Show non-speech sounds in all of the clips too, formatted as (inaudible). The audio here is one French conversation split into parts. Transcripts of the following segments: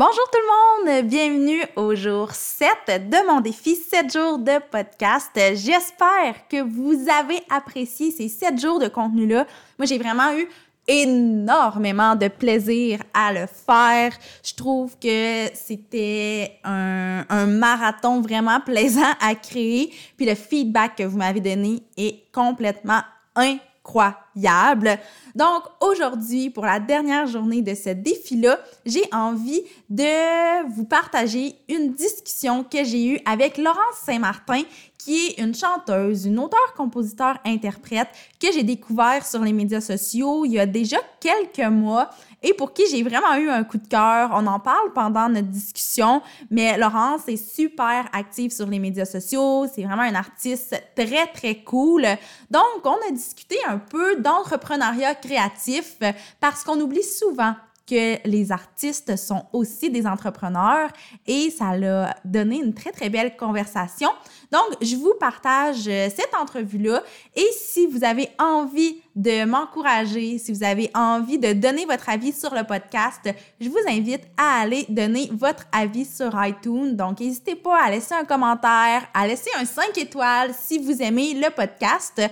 Bonjour tout le monde, bienvenue au jour 7 de mon défi 7 jours de podcast. J'espère que vous avez apprécié ces 7 jours de contenu-là. Moi, j'ai vraiment eu énormément de plaisir à le faire. Je trouve que c'était un, marathon vraiment plaisant à créer. Puis le feedback que vous m'avez donné est complètement incroyable incroyable. Donc aujourd'hui, pour la dernière journée de ce défi-là, j'ai envie de vous partager une discussion que j'ai eue avec Laurence Saint-Martin, qui est une chanteuse, une auteure, compositeur, interprète que j'ai découvert sur les médias sociaux il y a déjà quelques mois et pour qui j'ai vraiment eu un coup de cœur. On en parle pendant notre discussion, mais Laurence est super active sur les médias sociaux. C'est vraiment un artiste très, très cool. Donc, on a discuté un peu d'entrepreneuriat créatif parce qu'on oublie souvent que les artistes sont aussi des entrepreneurs et ça l'a donné une très, très belle conversation. Donc, je vous partage euh, cette entrevue-là et si vous avez envie de m'encourager, si vous avez envie de donner votre avis sur le podcast, je vous invite à aller donner votre avis sur iTunes. Donc, n'hésitez pas à laisser un commentaire, à laisser un 5 étoiles si vous aimez le podcast.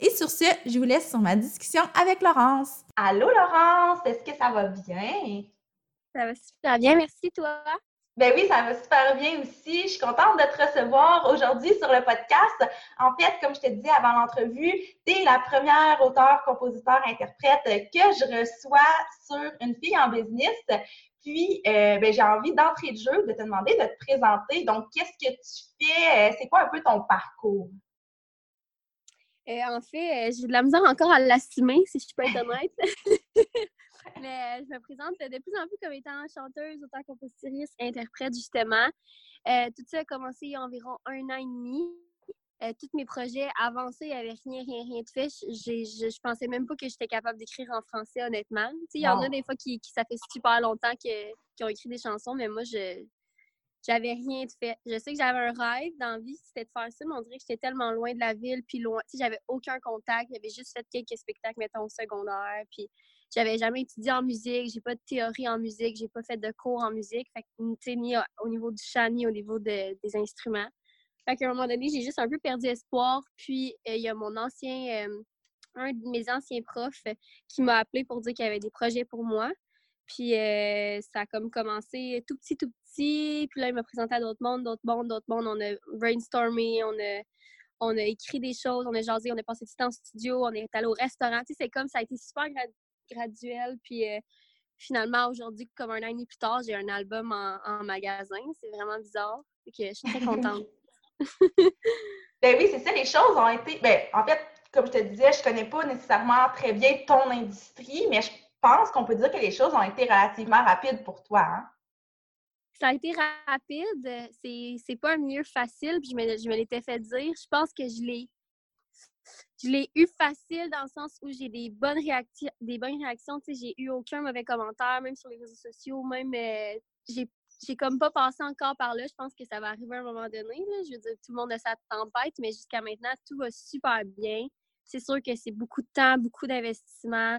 Et sur ce, je vous laisse sur ma discussion avec Laurence. Allô Laurence, est-ce que ça va bien? Ça va super bien, merci toi. Ben oui, ça va super bien aussi. Je suis contente de te recevoir aujourd'hui sur le podcast. En fait, comme je te disais avant l'entrevue, tu es la première auteure, compositeur, interprète que je reçois sur Une fille en business. Puis, euh, ben, j'ai envie d'entrer de jeu, de te demander de te présenter. Donc, qu'est-ce que tu fais? C'est quoi un peu ton parcours? Euh, en fait, euh, j'ai de la misère encore à l'assumer, si je peux être honnête. (laughs) Mais euh, je me présente de plus en plus comme étant chanteuse, autant compositrice, interprète, justement. tout ça a commencé il y a environ un an et demi. tous mes projets avancés, il n'y avait rien, rien, rien de fait. Je, je, pensais même pas que j'étais capable d'écrire en français, honnêtement. Il y en a des fois qui, qui, ça fait super longtemps qu'ils ont écrit des chansons, mais moi, je, j'avais rien de fait. Je sais que j'avais un rêve dans la vie, c'était de faire ça, mais on dirait que j'étais tellement loin de la ville, puis loin. Tu sais, j'avais aucun contact. J'avais juste fait quelques spectacles, mettons, au secondaire. Puis j'avais jamais étudié en musique, j'ai pas de théorie en musique, j'ai pas fait de cours en musique. Fait que, tu sais, ni au niveau du chant, ni au niveau des instruments. Fait qu'à un moment donné, j'ai juste un peu perdu espoir. Puis euh, il y a mon ancien, euh, un de mes anciens profs qui m'a appelé pour dire qu'il y avait des projets pour moi. Puis euh, ça a comme commencé tout petit, tout petit. Puis là, il m'a présenté à d'autres mondes, d'autres mondes, d'autres mondes. On a brainstormé, on a, on a écrit des choses, on a jasé, on a passé du temps en studio, on est allé au restaurant. Tu sais, c'est comme ça a été super graduel. Puis euh, finalement, aujourd'hui, comme un an et demi plus tard, j'ai un album en, magasin. C'est vraiment bizarre. Que je suis très contente. (laughs) (laughs) ben oui, c'est ça, les choses ont été. Ben, en fait, comme je te disais, je connais pas nécessairement très bien ton industrie, mais je pense qu'on peut dire que les choses ont été relativement rapides pour toi. Hein? Ça a été rapide. C'est pas un milieu facile, puis je me, je me l'étais fait dire. Je pense que je l'ai je l'ai eu facile dans le sens où j'ai des bonnes réactions, des bonnes réactions. J'ai eu aucun mauvais commentaire, même sur les réseaux sociaux, même euh, j'ai comme pas passé encore par là. Je pense que ça va arriver à un moment donné. Je veux dire, tout le monde a sa tempête, mais jusqu'à maintenant, tout va super bien. C'est sûr que c'est beaucoup de temps, beaucoup d'investissement.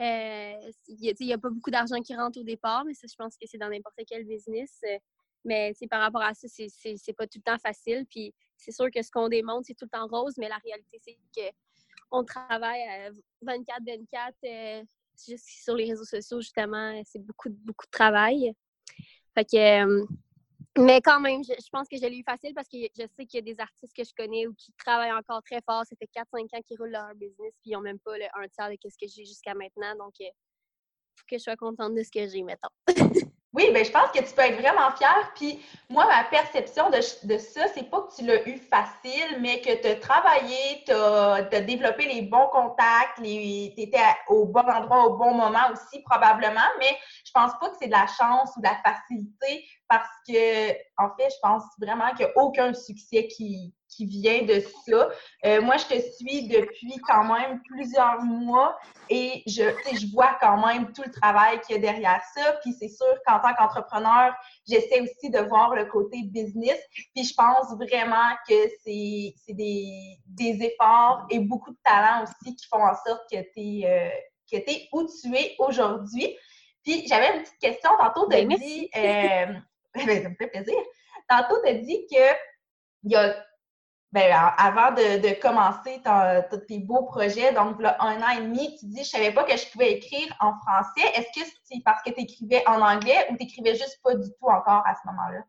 Euh, il n'y a, pas beaucoup d'argent qui rentre au départ, mais ça, je pense que c'est dans n'importe quel business. Euh, mais par rapport à ça, c'est pas tout le temps facile. Puis c'est sûr que ce qu'on démontre, c'est tout le temps rose, mais la réalité, c'est qu'on travaille 24-24 euh, juste sur les réseaux sociaux, justement. C'est beaucoup, beaucoup de travail. Fait que mais quand même, je, pense que je l'ai eu facile parce que je sais qu'il y a des artistes que je connais ou qui travaillent encore très fort. Ça fait 4-5 ans qu'ils roulent leur business puis ils n'ont même pas le un tiers de ce que j'ai jusqu'à maintenant. Donc, il euh, faut que je sois contente de ce que j'ai, mettons. (laughs) oui, bien, je pense que tu peux être vraiment fière. Puis moi, ma perception de, de ça, c'est pas que tu l'as eu facile, mais que tu as travaillé, tu as, développé les bons contacts, tu étais au bon endroit au bon moment aussi, probablement. Mais je pense pas que c'est de la chance ou de la facilité parce que, en fait, je pense vraiment qu'il n'y a aucun succès qui, qui vient de ça. Euh, moi, je te suis depuis quand même plusieurs mois et je, je vois quand même tout le travail qu'il y a derrière ça. Puis c'est sûr qu'en tant qu'entrepreneur, j'essaie aussi de voir le côté business. Puis je pense vraiment que c'est des, des, efforts et beaucoup de talent aussi qui font en sorte que tu es, euh, où tu es aujourd'hui. Puis j'avais une petite question. Tantôt, tu as ben, dit... Euh, (laughs) ben, ça me fait plaisir. Tantôt, tu as dit que il y a ben, avant de, commencer tes beaux projets, donc là, un an et demi, tu dis, je savais pas que je pouvais écrire en français. Est-ce que c'est parce que tu écrivais en anglais ou tu écrivais juste pas du tout encore à ce moment-là?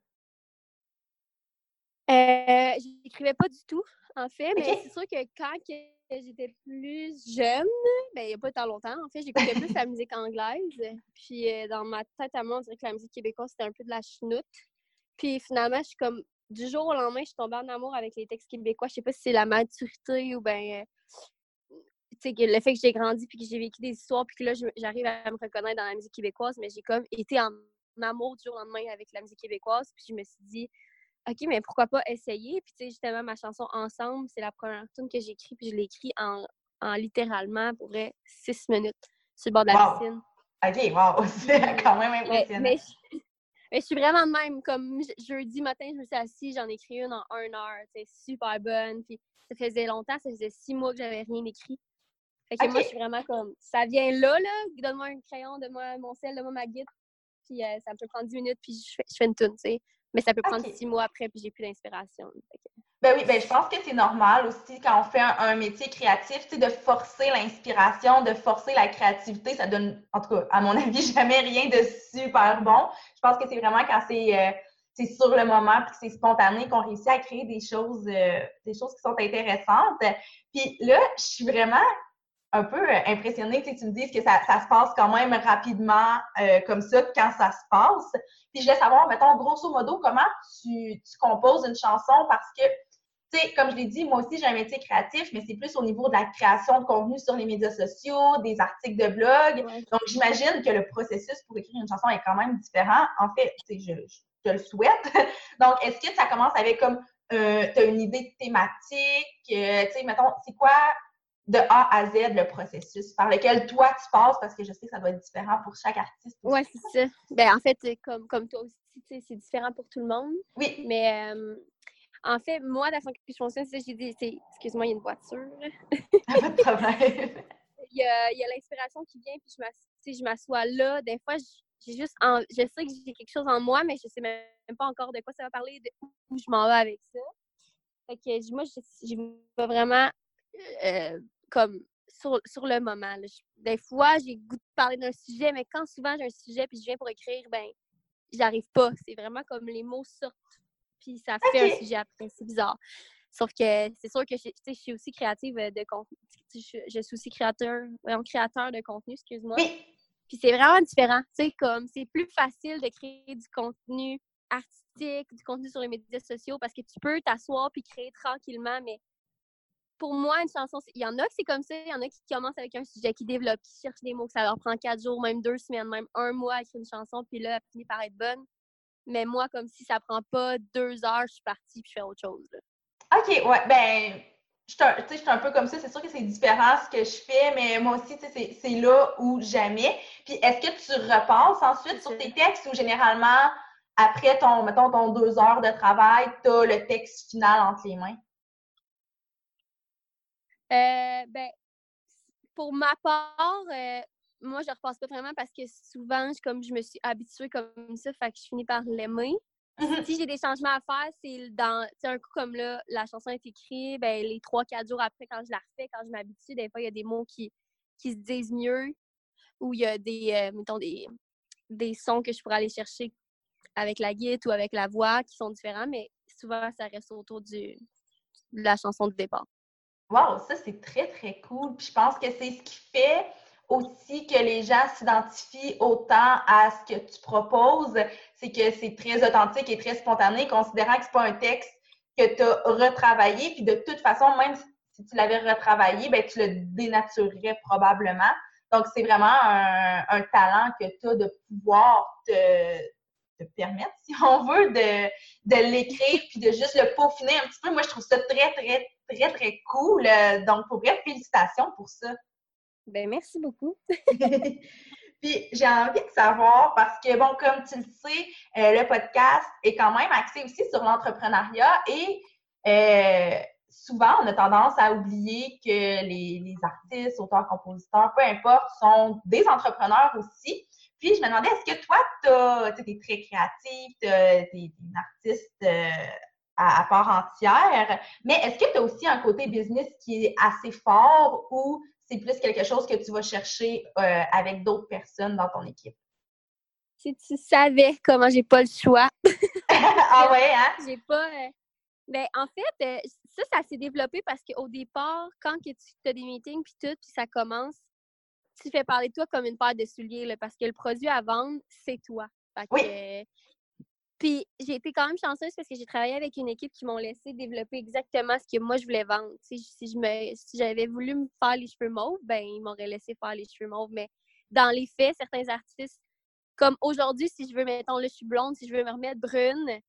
Euh, je n'écrivais pas du tout, en fait, mais c'est sûr que quand j'étais plus jeune, ben, il n'y a pas tant longtemps, en fait, j'écoutais plus la musique anglaise. Puis euh, dans ma tête à moi, on dirait que la musique québécoise, c'était un peu de la chenoute. Puis finalement, je suis comme du jour au lendemain, je suis tombée en amour avec les textes québécois. Je sais pas si c'est la maturité ou ben le fait que j'ai grandi puis que j'ai vécu des histoires puis que là j'arrive à me reconnaître dans la musique québécoise, mais j'ai comme été en amour du jour au lendemain avec la musique québécoise puis je me suis dit OK, mais pourquoi pas essayer? Puis tu sais justement ma chanson Ensemble, c'est la première tune que j'ai écrite puis je l'ai écrite en, en, littéralement pour vrai six minutes sur le bord de la piscine. OK, wow, (laughs) c'est quand même impressionnant. Mais je suis vraiment de même. Comme jeudi matin, je me suis assise, j'en ai écrit une en une heure. C'est super bonne. Puis ça faisait longtemps, ça faisait six mois que j'avais rien écrit. Fait que moi, je suis vraiment comme, ça vient là, là. Donne-moi un crayon, donne-moi mon sel, donne-moi ma guide. Puis euh, ça peut prendre dix minutes, puis je fais, je fais une tune, tu sais. Mais ça peut prendre six mois après, puis j'ai plus d'inspiration. Ben oui, ben je pense que c'est normal aussi quand on fait un, métier créatif, tu sais, de forcer l'inspiration, de forcer la créativité. Ça donne, en tout cas, à mon (laughs) avis, jamais rien de super bon. Je pense que c'est vraiment quand c'est euh, sur le moment puis c'est spontané qu'on réussit à créer des choses, euh, des choses qui sont intéressantes. Puis là, je suis vraiment un peu euh, impressionnée que tu me dises que ça, se passe quand même rapidement comme ça quand ça se passe. Puis je voulais savoir, mettons, grosso modo, comment tu, tu composes une chanson parce que sais, comme je l'ai dit, moi aussi, j'ai un métier créatif, mais c'est plus au niveau de la création de contenu sur les médias sociaux, des articles de blog. Donc, j'imagine que le processus pour écrire une chanson est quand même différent. En fait, je, je te le souhaite. (laughs) Donc, est-ce que ça commence avec comme, euh, tu as une idée de thématique? Euh, tu sais, mettons, c'est quoi de A à Z le processus par lequel toi tu passes? Parce que je sais que ça doit être différent pour chaque artiste. Oui, c'est ça. Ben, en fait, comme, comme toi aussi, c'est différent pour tout le monde. Oui. Mais euh, en fait, moi, la façon que je fonctionne, c'est j'ai dit, excuse-moi, il y a une voiture. (laughs) Ah, pas de problème. il y a, l'inspiration qui vient, puis je m'assois là. Des fois, j'ai juste je sais que j'ai quelque chose en moi, mais je sais même pas encore de quoi ça va parler, de où je m'en vais avec ça. Fait que moi, je, vais vraiment euh, comme sur, sur, le moment. Des fois, j'ai goût de parler d'un sujet, mais quand souvent j'ai un sujet puis je viens pour écrire, ben j'arrive pas. C'est vraiment comme les mots sortent puis ça fait un sujet après. C'est bizarre. Sauf que c'est sûr que je, je suis aussi créative de contenu. Je, suis aussi créateur, créateur de contenu, excuse-moi. Puis c'est vraiment différent. Tu sais, comme c'est plus facile de créer du contenu artistique, du contenu sur les médias sociaux parce que tu peux t'asseoir puis créer tranquillement, mais pour moi, une chanson, il y en a qui c'est comme ça, il y en a qui commencent avec un sujet, qui développent, qui cherchent des mots, que ça leur prend quatre jours, même deux semaines, même un mois à écrire une chanson, puis là, elle finit par être bonne. Mais moi, comme si ça prend pas deux heures, je suis partie puis je fais autre chose. OK, ouais. Ben, je suis un peu comme ça. C'est sûr que c'est différent ce que je fais, mais moi aussi, c'est là où jamais. Puis, est-ce que tu repasses ensuite sur tes textes ou généralement, après ton, mettons, ton deux heures de travail, tu as le texte final entre les mains? Euh, ben, pour ma part, euh, moi, je repasse pas vraiment parce que souvent, comme je me suis habituée comme ça, fait que je finis par l'aimer. Mm-hmm. Si j'ai des changements à faire, c'est dans un coup comme là, la chanson est écrite, ben, les trois, quatre jours après, quand je la refais, quand je m'habitue, des fois, il y a des mots qui, qui se disent mieux ou il y a des, euh, mettons, des, des sons que je pourrais aller chercher avec la guitare ou avec la voix qui sont différents, mais souvent, ça reste autour du, de la chanson de départ. Wow, ça, c'est très, très cool. Puis je pense que c'est ce qui fait aussi que les gens s'identifient autant à ce que tu proposes, c'est que c'est très authentique et très spontané, considérant que c'est pas un texte que tu as retravaillé, puis de toute façon, même si tu l'avais retravaillé, ben, tu le dénaturerais probablement. Donc, c'est vraiment un, talent que tu as de pouvoir te, permettre, si on veut, de, de l'écrire puis de juste le peaufiner un petit peu. Moi, je trouve ça très, très, très, très cool. Donc, pour vrai, félicitations pour ça. Ben merci beaucoup. (laughs) (laughs) Puis j'ai envie de savoir, parce que, bon, comme tu le sais, euh, le podcast est quand même axé aussi sur l'entrepreneuriat et euh, souvent, on a tendance à oublier que les, artistes, auteurs, compositeurs, peu importe, sont des entrepreneurs aussi. Puis je me demandais, est-ce que toi, tu es très créatif, tu es, une artiste euh, à, part entière, mais est-ce que tu as aussi un côté business qui est assez fort ou c'est plus quelque chose que tu vas chercher euh, avec d'autres personnes dans ton équipe? Si tu savais comment j'ai pas le choix. (laughs) (laughs) ah ouais, hein? J'ai pas. Euh, ben, en fait, euh, ça, ça s'est développé parce qu'au départ, quand que tu as des meetings puis tout, puis ça commence, tu fais parler de toi comme une paire de souliers, parce que le produit à vendre, c'est toi. oui. Puis j'ai été quand même chanceuse parce que j'ai travaillé avec une équipe qui m'ont laissé développer exactement ce que moi je voulais vendre. si je me, si j'avais voulu me faire les cheveux mauves, ben ils m'auraient laissé faire les cheveux mauves. Mais dans les faits, certains artistes, comme aujourd'hui, si je veux, mettons, le je suis blonde, si je veux me remettre brune,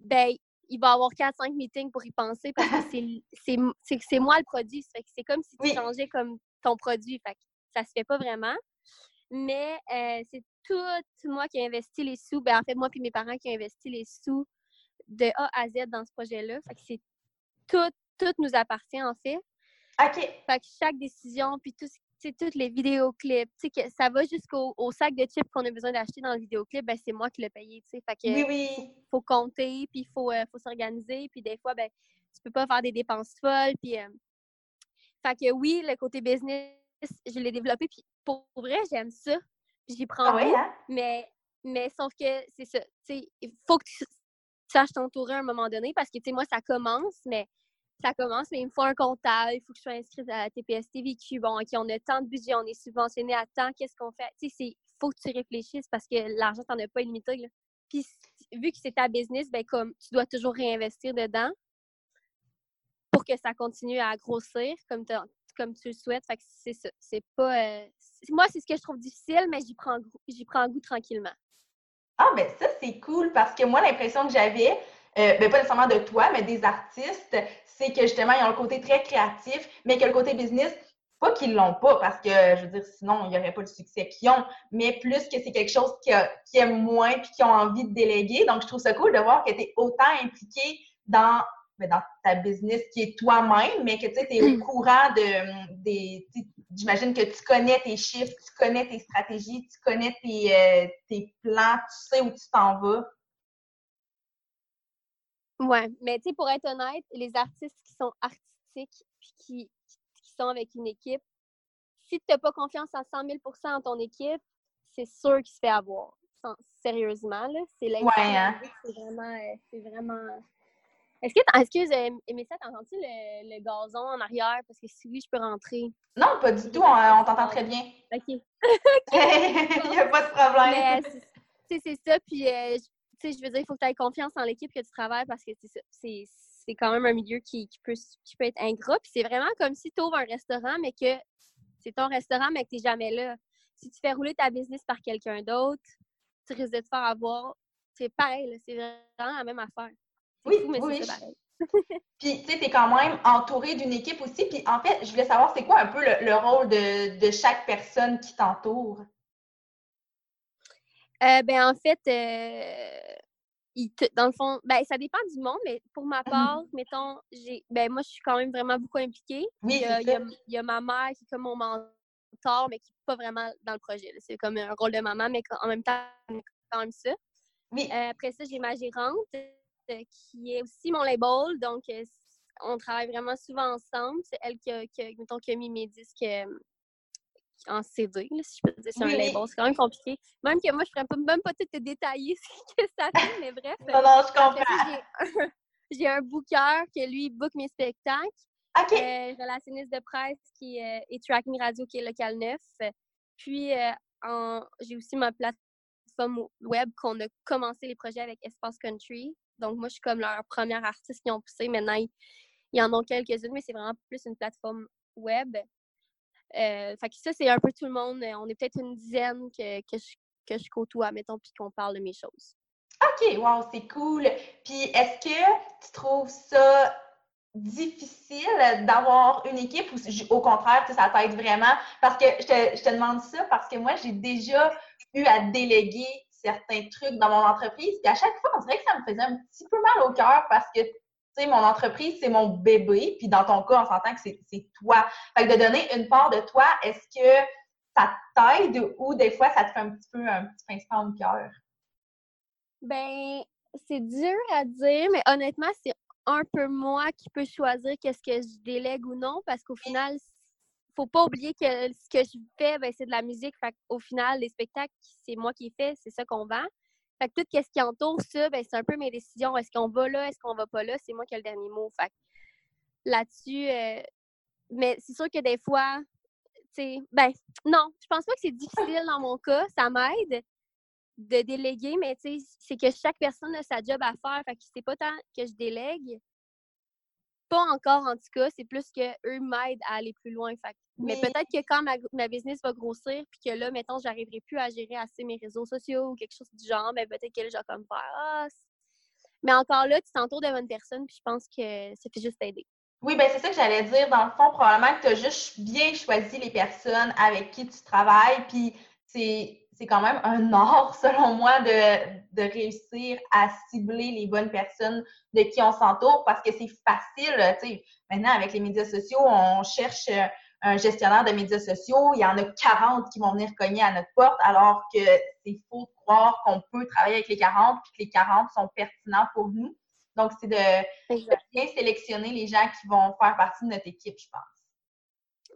ben il va y avoir 4-5 meetings pour y penser parce que c'est moi le produit. C'est comme si tu changeais comme ton produit. Fait ça se fait pas vraiment. Mais euh, c'est tout moi qui ai investi les sous. Ben, en fait, moi et mes parents qui ont investi les sous de A à Z dans ce projet-là. Fait que c'est tout, tout nous appartient en fait. OK. Fait que chaque décision, puis tout, toutes les vidéoclips, que ça va jusqu'au sac de chips qu'on a besoin d'acheter dans le vidéoclip, ben c'est moi qui l'ai payé, Fait que oui, oui. Faut, compter, puis il faut, euh, faut s'organiser, puis des fois, ben tu peux pas faire des dépenses folles, puis... Euh, fait que oui, le côté business, je l'ai développé, puis pour vrai, j'aime ça. J'y prends ah hein? mais, mais sauf que c'est ça. Il faut que tu saches t'entourer à un moment donné parce que, tu sais, moi, ça commence, mais ça commence, mais il me faut un comptable, il faut que je sois inscrite à la TPS TVQ. Bon, OK, on a tant de budget, on est subventionné à tant, qu'est-ce qu'on fait? Tu sais, il faut que tu réfléchisses parce que l'argent, t'en as pas illimité. Là. Puis, vu que c'est ta business, ben comme tu dois toujours réinvestir dedans pour que ça continue à grossir comme, comme tu le souhaites. Fait que c'est ça. C'est pas. Euh, moi, c'est ce que je trouve difficile, mais j'y prends, j'y prends goût tranquillement. Ah, ben ça, c'est cool parce que moi, l'impression que j'avais, euh, ben pas nécessairement de toi, mais des artistes, c'est que justement, ils ont le côté très créatif, mais que le côté business, pas qu'ils l'ont pas, parce que, je veux dire, sinon, il n'y aurait pas le succès qu'ils ont, mais plus que c'est quelque chose qui, qui aiment moins puis qui ont envie de déléguer. Donc, je trouve ça cool de voir que tu es autant impliqué dans dans ta business qui est toi-même, mais que tu es au courant de des. J'imagine que tu connais tes chiffres, tu connais tes stratégies, tu connais tes, euh, tes plans, tu sais où tu t'en vas. Ouais, mais tu sais, pour être honnête, les artistes qui sont artistiques puis qui, qui sont avec une équipe, si tu n'as pas confiance à 100 000% en ton équipe, c'est sûr qu'il se fait avoir. Sérieusement, là. C'est ouais, hein? C'est vraiment, euh, c'est vraiment est-ce que, excuse, Mélissa, t'entends-tu le, le, gazon en arrière? Parce que si oui, je peux rentrer. Non, pas du tout. On, t'entend très bien. (laughs) (laughs) OK. Il n'y a pas de problème. c'est ça. Puis, euh, je veux dire, il faut que tu aies confiance en l'équipe que tu travailles parce que c'est quand même un milieu qui, peut, qui peut être ingrat. Puis c'est vraiment comme si tu ouvres un restaurant, mais que c'est ton restaurant, mais que tu n'es jamais là. Si tu fais rouler ta business par quelqu'un d'autre, tu risques de te faire avoir. C'est pareil, c'est vraiment la même affaire. Oui, oui. (laughs) Puis, tu sais, tu es quand même entouré d'une équipe aussi. Puis, en fait, je voulais savoir, c'est quoi un peu le, rôle de, chaque personne qui t'entoure? Euh, ben, en fait, euh, dans le fond, ben, ça dépend du monde, mais pour ma part, mettons, j'ai, ben, moi, je suis quand même vraiment beaucoup impliquée. Oui, il, y a, ma mère qui est comme mon mentor, mais qui n'est pas vraiment dans le projet. C'est comme un rôle de maman, mais en même temps, quand même ça. Oui. Euh, après ça, j'ai ma gérante qui est aussi mon label. Donc, euh, on travaille vraiment souvent ensemble. C'est elle qui a, qui, mis mes disques euh, en CD, si je peux dire, sur un label. C'est quand même compliqué. Même que moi, je ne pourrais même pas tout te détailler (laughs) ce que ça fait, mais bref. non, non, je comprends. (laughs) J'ai un booker qui, lui, book mes spectacles. OK. Euh, relationniste de presse qui est Tracking Radio qui est Local 9. Puis, j'ai aussi ma plateforme web qu'on a commencé les projets avec Espace Country. Donc, moi, je suis comme leur première artiste qui ont poussé. Maintenant, il y en ont quelques-unes, mais c'est vraiment plus une plateforme web. Euh, fait que ça, c'est un peu tout le monde. On est peut-être une dizaine que, que, je, que je côtoie, mettons, puis qu'on parle de mes choses. OK, wow, c'est cool. Puis est-ce que tu trouves ça difficile d'avoir une équipe ou au contraire, ça t'aide vraiment? Parce que je te, je te demande ça parce que moi, j'ai déjà eu à déléguer certains trucs dans mon entreprise. Puis à chaque fois, on dirait que ça me faisait un petit peu mal au cœur parce que, tu sais, mon entreprise, c'est mon bébé. Puis dans ton cas, on s'entend que c'est toi. Fait que de donner une part de toi, est-ce que ça t'aide ou des fois, ça te fait un petit peu un petit pincement au cœur? Ben, c'est dur à dire, mais honnêtement, c'est un peu moi qui peux choisir qu'est-ce que je délègue ou non parce qu'au final, faut pas oublier que ce que je fais, ben, c'est de la musique. Fait au final, les spectacles, c'est moi qui fais, c'est ça qu'on vend. Fait que tout ce qui entoure ça, ben, c'est un peu mes décisions. Est-ce qu'on va là, est-ce qu'on va pas là? C'est moi qui ai le dernier mot. Fait là-dessus, euh, mais c'est sûr que des fois, ben, non, je pense pas que c'est difficile dans mon cas. Ça m'aide de déléguer, mais c'est que chaque personne a sa job à faire. Fait que c'est pas tant que je délègue, pas encore, en tout cas. C'est plus qu'eux m'aident à aller plus loin. Mais peut-être que quand ma, business va grossir, puis que là, mettons, j'arriverai plus à gérer assez mes réseaux sociaux ou quelque chose du genre, mais ben, peut-être que là, je vais comme faire ah, Mais encore là, tu t'entoures de bonne personne, puis je pense que ça fait juste t'aider. Oui, ben c'est ça que j'allais dire. Dans le fond, probablement que tu as juste bien choisi les personnes avec qui tu travailles, puis c'est c'est quand même un art, (laughs) selon moi, de, de, réussir à cibler les bonnes personnes de qui on s'entoure parce que c'est facile. Maintenant, avec les médias sociaux, on cherche un gestionnaire de médias sociaux. Il y en a 40 qui vont venir cogner à notre porte, alors que c'est faux de croire qu'on peut travailler avec les 40 et que les 40 sont pertinents pour nous. Donc, c'est de, bien sélectionner les gens qui vont faire partie de notre équipe, je pense.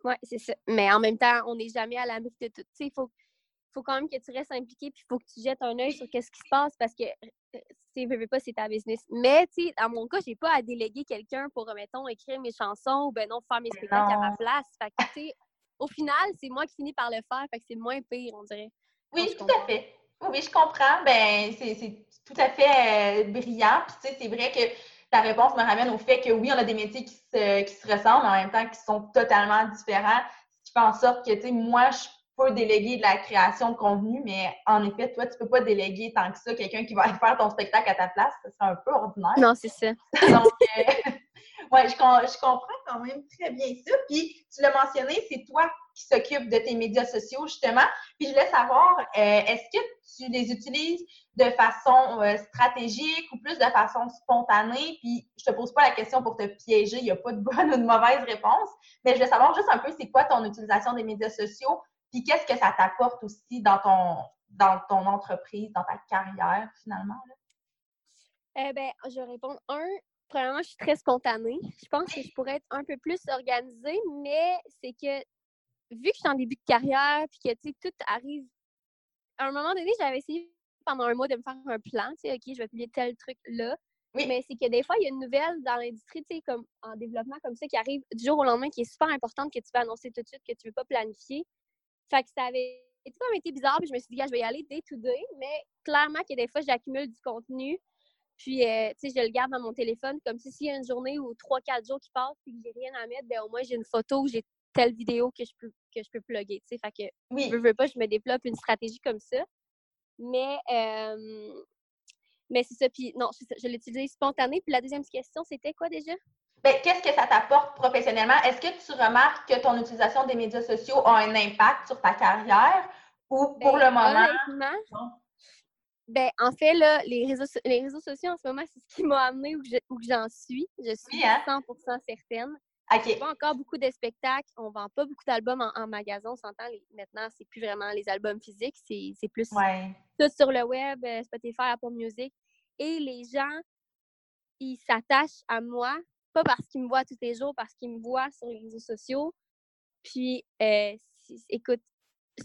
Oui, c'est ça. Mais en même temps, on n'est jamais à l'abri de tout. Il faut faut quand même que tu restes impliqué, puis il faut que tu jettes un œil sur qu'est-ce qui se passe parce que, tu veux pas, c'est ta business. Mais, tu sais, dans mon cas, j'ai pas à déléguer quelqu'un pour, mettons, écrire mes chansons ou, ben non, faire mes spectacles à ma place. Fait que, tu sais, au final, c'est moi qui finis par le faire, fait que c'est moins pire, on dirait. Oui, tout à fait. Oui, je comprends. Ben, c'est tout à fait euh, brillant. Puis, tu sais, c'est vrai que ta réponse me ramène au fait que oui, on a des métiers qui se, qui se ressemblent, mais en même temps qui sont totalement différents. Ce qui fait en sorte que, tu sais, moi, je peux déléguer de la création de contenu, mais en effet, toi, tu peux pas déléguer tant que ça quelqu'un qui va faire ton spectacle à ta place. Ce serait un peu ordinaire. Non, c'est ça. (laughs) Donc, euh, (laughs) ouais, je, je, comprends quand même très bien ça. Puis, tu l'as mentionné, c'est toi qui s'occupe de tes médias sociaux, justement. Puis, je voulais savoir, euh, est-ce que tu les utilises de façon euh, stratégique ou plus de façon spontanée? Puis, je te pose pas la question pour te piéger, il n'y a pas de bonne ou de mauvaise réponse, mais je voulais savoir juste un peu, c'est quoi ton utilisation des médias sociaux puis qu'est-ce que ça t'apporte aussi dans ton, dans ton entreprise, dans ta carrière, finalement? Eh bien, je réponds un. Premièrement, je suis très spontanée. Je pense que je pourrais être un peu plus organisée, mais c'est que vu que je suis en début de carrière, puis que tu sais, tout arrive. À un moment donné, j'avais essayé pendant un mois de me faire un plan, tu sais, OK, je vais publier tel truc là. Oui. Mais c'est que des fois, il y a une nouvelle dans l'industrie, tu sais, comme en développement comme ça, qui arrive du jour au lendemain, qui est super importante, que tu vas annoncer tout de suite, que tu ne veux pas planifier. Fait que ça avait tout comme été bizarre, puis je me suis dit, je vais y aller day to day, mais clairement que des fois, j'accumule du contenu, puis, euh, tu sais, je le garde dans mon téléphone, comme si s'il y a une journée ou trois, quatre jours qui passent, puis que j'ai rien à mettre, ben au moins, j'ai une photo ou j'ai telle vidéo que je peux, que je peux plugger, tu sais. Fait que, oui. je veux pas, je me développe une stratégie comme ça. Mais, euh, mais c'est ça, puis non, je l'utilise spontané. Puis la deuxième question, c'était quoi déjà? Ben, qu'est-ce que ça t'apporte professionnellement? Est-ce que tu remarques que ton utilisation des médias sociaux a un impact sur ta carrière ou pour ben, le moment? Ben, en fait, là, les réseaux, les réseaux sociaux en ce moment, c'est ce qui m'a amené où, j'en suis. Je suis 100% hein? certaine. OK. On pas encore beaucoup de spectacles. On vend pas beaucoup d'albums en, magasin. On s'entend, maintenant, c'est plus vraiment les albums physiques. C'est plus tout sur le web, euh, Spotify, Apple Music. Et les gens, ils s'attachent à moi pas parce qu'ils me voient tous les jours, parce qu'ils me voient sur les réseaux sociaux. Puis, euh, écoute,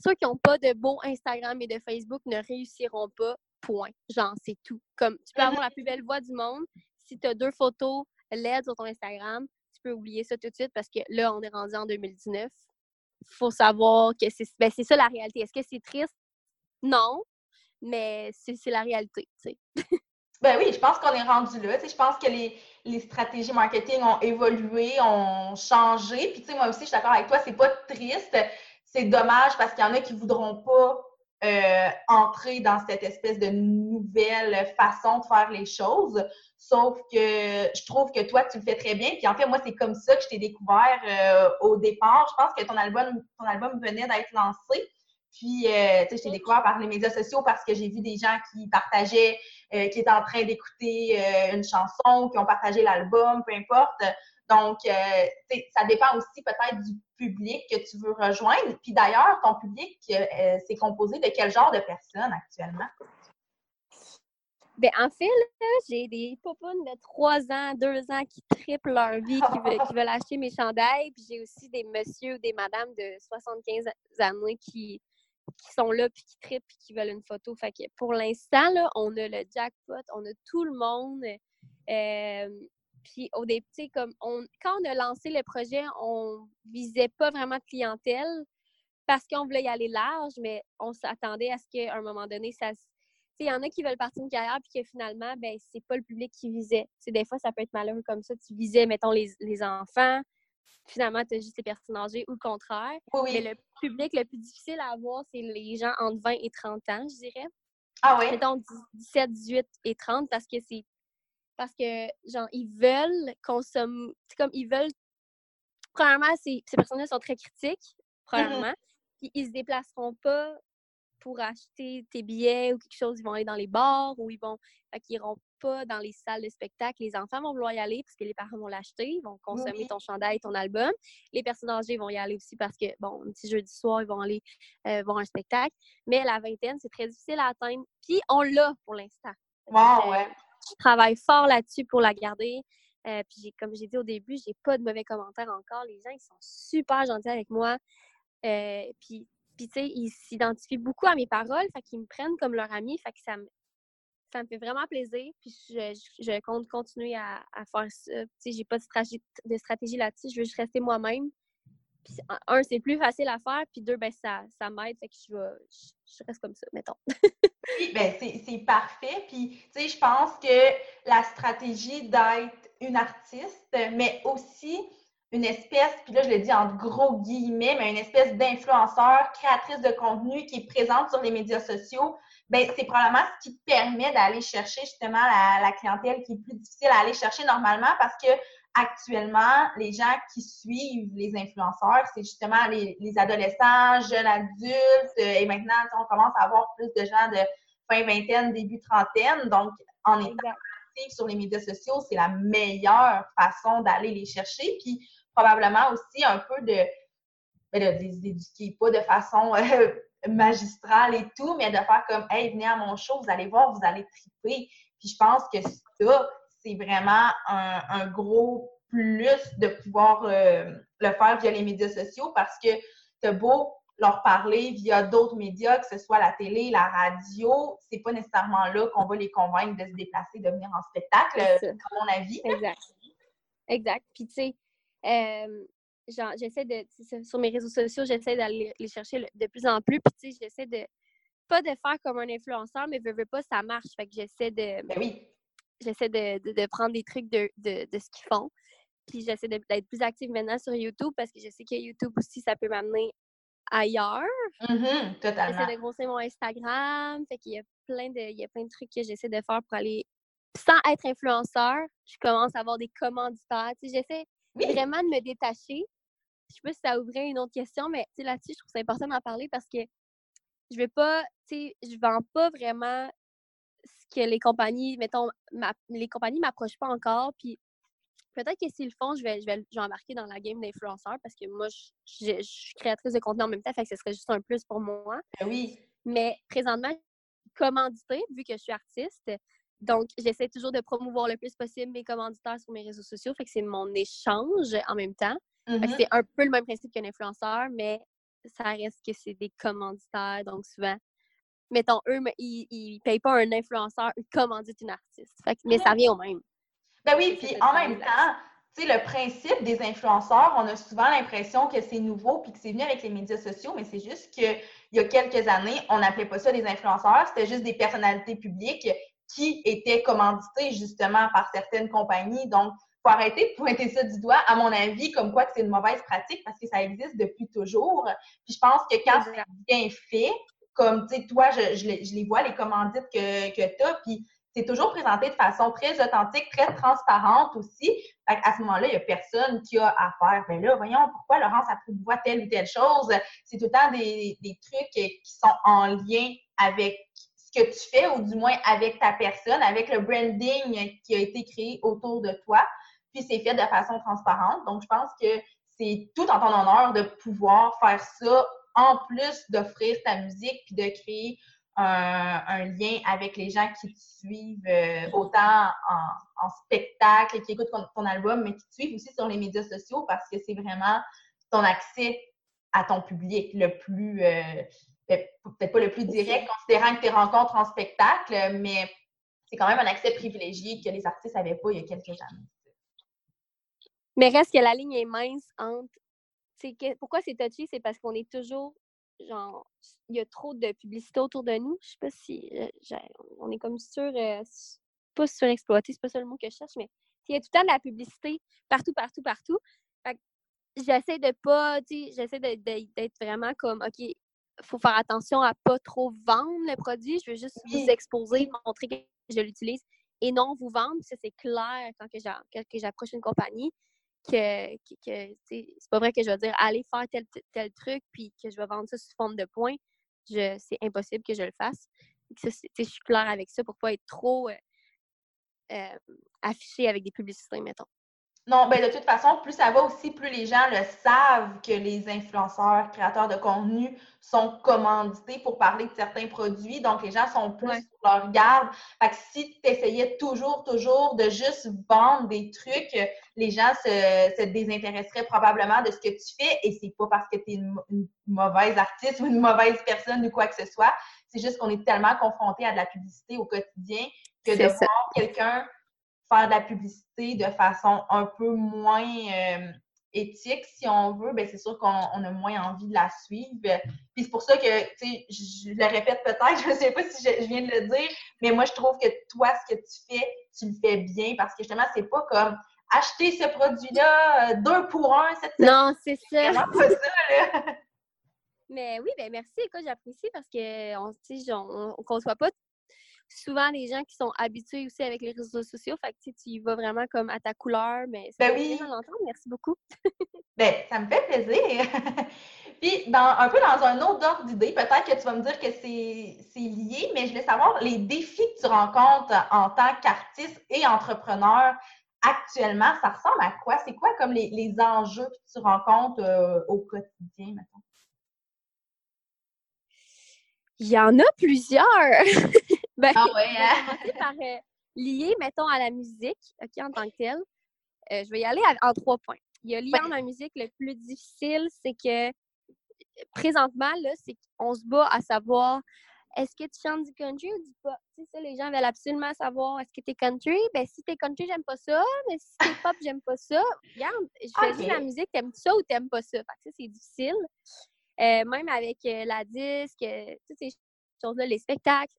ceux qui n'ont pas de beau Instagram et de Facebook ne réussiront pas, point. Genre, c'est tout. Comme, tu peux avoir la plus belle voix du monde. Si tu as deux photos LED sur ton Instagram, tu peux oublier ça tout de suite parce que là, on est rendu en 2019. Il faut savoir que c'est ben, ça la réalité. Est-ce que c'est triste? Non, mais c'est la réalité, tu sais. ben oui, je pense qu'on est rendu là. je pense que les, les stratégies marketing ont évolué, ont changé. Puis, tu sais, moi aussi, je suis d'accord avec toi, c'est pas triste. C'est dommage parce qu'il y en a qui voudront pas euh, entrer dans cette espèce de nouvelle façon de faire les choses. Sauf que je trouve que toi, tu le fais très bien. Puis en fait, moi, c'est comme ça que je t'ai découvert euh, au départ. Je pense que ton album, ton album venait d'être lancé. Puis, euh, tu sais, je t'ai découvert par les médias sociaux parce que j'ai vu des gens qui partageaient, qui étaient en train d'écouter une chanson, qui ont partagé l'album, peu importe. Donc, euh, ça dépend aussi peut-être du public que tu veux rejoindre. Puis d'ailleurs, ton public, euh, c'est composé de quel genre de personnes actuellement? Bien, en fait, j'ai des popounes de 3 ans, 2 ans qui triplent leur vie, qui, veulent, acheter mes chandails. Puis j'ai aussi des messieurs ou des madames de 75 années qui, sont là, puis qui triplent, puis qui veulent une photo. Pour l'instant, on a le jackpot, on a tout le monde. Euh, puis au début, comme quand on a lancé le projet, on visait pas vraiment de clientèle parce qu'on voulait y aller large, mais on s'attendait à ce qu'à un moment donné, ça il y en a qui veulent partir une carrière puis que finalement, ben c'est pas le public qui visait. des fois, ça peut être malheureux comme ça. Tu visais, mettons, les, enfants. Finalement, tu as juste les personnes âgées ou le contraire. Mais le public le plus difficile à avoir, c'est les gens entre 20 et 30 ans, je dirais. Ah oui? Mettons 17, 18 et 30 parce que c'est parce que, genre, ils veulent consommer, c'est comme, ils veulent, premièrement, ces, ces personnes-là sont très critiques, mmh premièrement, puis ils se déplaceront pas pour acheter tes billets ou quelque chose, ils vont aller dans les bars ou ils vont, fait qu'ils pas dans les salles de spectacle. Les enfants vont vouloir y aller parce que les parents vont l'acheter, ils vont consommer ton chandail, ton album. Les personnes âgées vont y aller aussi parce que, bon, un petit jeudi soir, ils vont aller euh, voir un spectacle. Mais la vingtaine, c'est très difficile à atteindre. Puis on l'a pour l'instant. Wow, ouais je travaille fort là-dessus pour la garder. Euh, puis comme j'ai dit au début, j'ai pas de mauvais commentaires encore. Les gens, ils sont super gentils avec moi. Euh, puis, puis tu sais, ils s'identifient beaucoup à mes paroles, fait qu'ils me prennent comme leur ami, fait que ça me, ça me fait vraiment plaisir. Puis je, compte continuer à, faire ça. Tu sais, j'ai pas de stratégie, de stratégie là-dessus. Je veux juste rester moi-même. Puis, un, c'est plus facile à faire, puis deux, ben, ça, ça m'aide, fait que je, je, reste comme ça, mettons. (laughs) oui, ben, c'est parfait. Puis, tu sais, je pense que la stratégie d'être une artiste, mais aussi une espèce, puis là, je le dis en gros guillemets, mais une espèce d'influenceur, créatrice de contenu qui est présente sur les médias sociaux, ben c'est probablement ce qui te permet d'aller chercher justement la, la, clientèle qui est plus difficile à aller chercher normalement parce que actuellement, les gens qui suivent les influenceurs, c'est justement les, adolescents, jeunes adultes, euh, et maintenant, on commence à avoir plus de gens de fin vingtaine, début trentaine. Donc, en étant actif sur les médias sociaux, c'est la meilleure façon d'aller les chercher. Puis, probablement aussi un peu de, ben, de les éduquer, pas de façon euh, (laughs) magistrale et tout, mais de faire comme, hey, venez à mon show, vous allez voir, vous allez triper. Puis, je pense que ça, c'est vraiment un, gros plus de pouvoir euh, le faire via les médias sociaux parce que tu beau leur parler via d'autres médias, que ce soit la télé, la radio, c'est pas nécessairement là qu'on va les convaincre de se déplacer, de venir en spectacle, à mon avis. Exact. Exact. Puis, tu sais, euh, j'essaie de, sur mes réseaux sociaux, j'essaie d'aller les chercher de plus en plus. Puis, tu sais, j'essaie de, pas de faire comme un influenceur, mais veux, veux pas, ça marche. Fait que j'essaie de, ben oui j'essaie de, prendre des trucs de, ce qu'ils font. Puis j'essaie d'être plus active maintenant sur YouTube parce que je sais que YouTube aussi, ça peut m'amener ailleurs. Mm-hmm, totalement. J'essaie de grossir mon Instagram. Fait qu'il y a plein de, il y a plein de trucs que j'essaie de faire pour aller. Sans être influenceur, je commence à avoir des commanditaires. j'essaie vraiment de me détacher. Je sais pas si ça ouvrait une autre question, mais là-dessus, je trouve ça important d'en parler parce que je vais pas, tu sais, je vends pas vraiment que les compagnies, mettons, les compagnies ne m'approchent pas encore. Puis peut-être que s'ils le font, je vais, je vais, embarquer dans la game d'influenceur parce que moi, je, suis créatrice de contenu en même temps, fait que ce serait juste un plus pour moi. Ben oui. Mais présentement, commandité, vu que je suis artiste. Donc, j'essaie toujours de promouvoir le plus possible mes commanditaires sur mes réseaux sociaux. Fait que c'est mon échange en même temps. Mm-hmm. C'est un peu le même principe qu'un influenceur, mais ça reste que c'est des commanditaires. Donc, souvent, mettons, eux, ils ne payent pas un influenceur, ils commanditent une artiste. mais ça vient au même. Ben oui, puis en même temps, tu sais, le principe des influenceurs, on a souvent l'impression que c'est nouveau puis que c'est venu avec les médias sociaux, mais c'est juste qu'il y a quelques années, on n'appelait pas ça des influenceurs, c'était juste des personnalités publiques qui étaient commanditées justement par certaines compagnies. Donc, il faut arrêter de pointer ça du doigt, à mon avis, comme quoi que c'est une mauvaise pratique parce que ça existe depuis toujours. Puis je pense que quand c'est bien fait, comme, tu sais, toi, je, je, les, vois, les commandites que, que tu as, puis c'est toujours présenté de façon très authentique, très transparente aussi. à ce moment-là, il n'y a personne qui a à faire. Ben là, voyons, pourquoi Laurence voit telle ou telle chose? C'est tout le temps des, des, trucs qui sont en lien avec que tu fais, ou du moins avec ta personne, avec le branding qui a été créé autour de toi. Puis c'est fait de façon transparente. Donc, je pense que c'est tout en ton honneur de pouvoir faire ça en plus d'offrir ta musique puis de créer un, lien avec les gens qui te suivent euh, autant en, spectacle et qui écoutent ton, album, mais qui te suivent aussi sur les médias sociaux parce que c'est vraiment ton accès à ton public le plus, euh, peut-être pas le plus direct, considérant que tes rencontres en spectacle, mais c'est quand même un accès privilégié que les artistes n'avaient pas il y a quelques années. Mais reste que la ligne est mince entre. Que, pourquoi c'est touchy? C'est parce qu'on est toujours genre, il y a trop de publicité autour de nous. Je sais pas si euh, on est comme sur, euh, pas surexploité, c'est pas seulement le mot que je cherche, mais il y a tout le temps de la publicité partout, partout, partout. J'essaie de pas, j'essaie d'être vraiment comme, OK, faut faire attention à pas trop vendre le produit. Je veux juste vous exposer, montrer que je l'utilise et non vous vendre. Ça, c'est clair quand que j'approche une compagnie que, que, c'est pas vrai que je vais dire allez faire tel, tel truc puis que je vais vendre ça sous forme de points. C'est impossible que je le fasse. je suis claire avec ça pour pas être trop euh, euh, affichée avec des publicités, mettons. Non, ben de toute façon, plus ça va aussi, plus les gens le savent que les influenceurs, créateurs de contenu sont commandités pour parler de certains produits. Donc, les gens sont plus sur leur garde. Fait que si tu essayais toujours, toujours de juste vendre des trucs, les gens se, désintéresseraient probablement de ce que tu fais. Et c'est pas parce que tu es une, mauvaise artiste ou une mauvaise personne ou quoi que ce soit. C'est juste qu'on est tellement confronté à de la publicité au quotidien que de voir quelqu'un faire de la publicité de façon un peu moins euh, éthique, si on veut, ben c'est sûr qu'on a moins envie de la suivre. Puis c'est pour ça que, tu sais, je le répète peut-être, (laughs) je ne sais pas si je, viens de le dire, mais moi, je trouve que toi, ce que tu fais, tu le fais bien parce que justement, c'est pas comme acheter ce produit-là deux pour un cette Non, c'est ça. pas ça, là. (laughs) Mais oui, ben merci. Écoute, j'apprécie parce qu'on on, on conçoit pas souvent les gens qui sont habitués aussi avec les réseaux sociaux. Fait que tu y vas vraiment comme à ta couleur, mais ça ben oui. l'entendre. Merci beaucoup. (laughs) ben, ça me fait plaisir. (laughs) Puis, dans, un peu dans un autre ordre d'idée, peut-être que tu vas me dire que c'est lié, mais je voulais savoir les défis que tu rencontres en tant qu'artiste et entrepreneur actuellement, ça ressemble à quoi? C'est quoi comme les, enjeux que tu rencontres euh, au quotidien, maintenant? Il y en a plusieurs. (laughs) Ben, ah ouais, hein? par euh, lier, mettons, à la musique, OK, en tant que telle. Euh, je vais y aller en trois points. Il y a lié à la musique, le plus difficile, c'est que présentement, là, c'est qu'on se bat à savoir est-ce que tu chantes du country ou du pop? Tu sais, ça, les gens veulent absolument savoir est-ce que tu es country? Ben, si tu es country, j'aime pas ça, mais si tu es pop, j'aime pas ça. Regarde, je fais okay. la musique, t'aimes ça ou t'aimes pas ça? Fait que ça, c'est difficile. Euh, même avec la disque, toutes ces choses-là, les spectacles,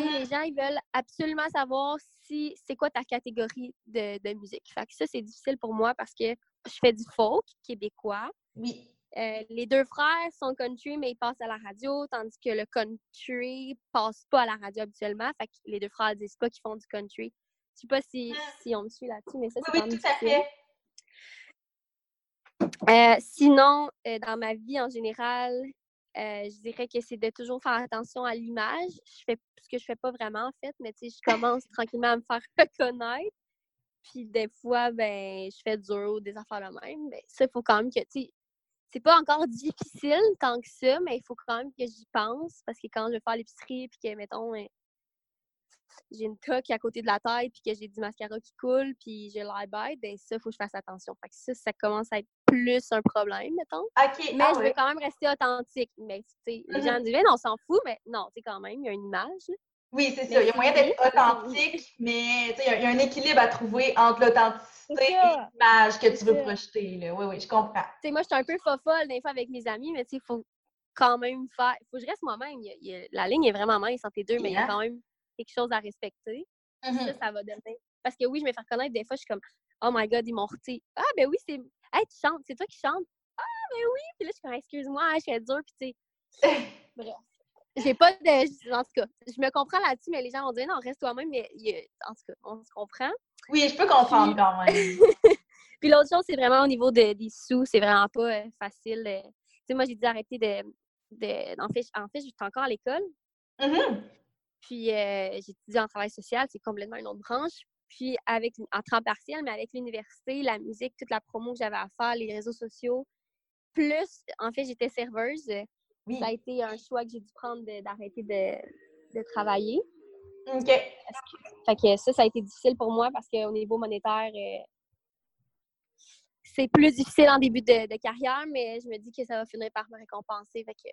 les mmh gens, ils veulent absolument savoir si c'est quoi ta catégorie de, musique. Fait que ça, c'est difficile pour moi parce que je fais du folk québécois. Oui. Euh, les deux frères sont country, mais ils passent à la radio, tandis que le country passe pas à la radio habituellement. Fait que les deux frères disent pas qu'ils font du country. Je sais pas si, ah. si on me suit là-dessus, mais ça, c'est oui, oui, tout à fait. Euh, sinon, euh, dans ma vie en général, euh, je dirais que c'est de toujours faire attention à l'image. Je fais ce que je fais pas vraiment en fait, mais tu sais, je commence tranquillement à me faire (laughs) reconnaître. Puis des fois, ben, je fais dur ou des affaires la même. Mais ça, il faut quand même que, tu c'est pas encore difficile tant que ça, mais il faut quand même que j'y pense. Parce que quand je vais faire l'épicerie, puis que, mettons, hein, j'ai une toque à côté de la tête, puis que j'ai du mascara qui coule, puis j'ai l'air bête, ben ça, il faut que je fasse attention. Fait que ça, ça commence à être plus un problème, mettons. Mais ah je veux quand même rester authentique. Mais, tu sais, les gens mm-hmm. disent, on s'en fout, mais non, tu sais, quand même, il y a une image. Oui, c'est ça. Il y a moyen d'être authentique, mais il y, a un équilibre à trouver entre l'authenticité et l'image que tu veux projeter. Là. Oui, oui, je comprends. Tu sais, moi, je suis un peu fofolle des fois avec mes amis, mais tu sais, il faut quand même faire. Il faut que je reste moi-même. La ligne est vraiment mince entre les deux, mais il y a quand même quelque chose à respecter. Ça, mm-hmm. ça va donner. Parce que oui, je me fais reconnaître des fois, je suis comme Oh my god, ils m'ont. Ah ben oui, c'est. Hey, tu chantes, c'est toi qui chantes? Ah ben oui! Puis là, je suis comme excuse-moi, je suis dure, puis tu sais. (laughs) Bref. j'ai pas de. En tout cas, je me comprends là-dessus, mais les gens vont dire non, reste toi-même, mais en tout cas, on se comprend. Oui, je peux comprendre quand même. Puis (laughs) l'autre chose, c'est vraiment au niveau des sous, c'est vraiment pas euh, facile. Euh. Tu sais, moi, j'ai dû arrêter de. de en fait, en fait j'étais encore à l'école. Mm-hmm. Puis euh, j'ai étudié en travail social, c'est complètement une autre branche. Puis avec en temps partiel, mais avec l'université, la musique, toute la promo que j'avais à faire, les réseaux sociaux. Plus, en fait, j'étais serveuse. Ça a été un choix que j'ai dû prendre d'arrêter de, de, travailler. OK. fait que ça, ça a été difficile pour moi parce qu'au niveau monétaire, c'est plus difficile en début de, carrière, mais je me dis que ça va finir par me récompenser. Fait que,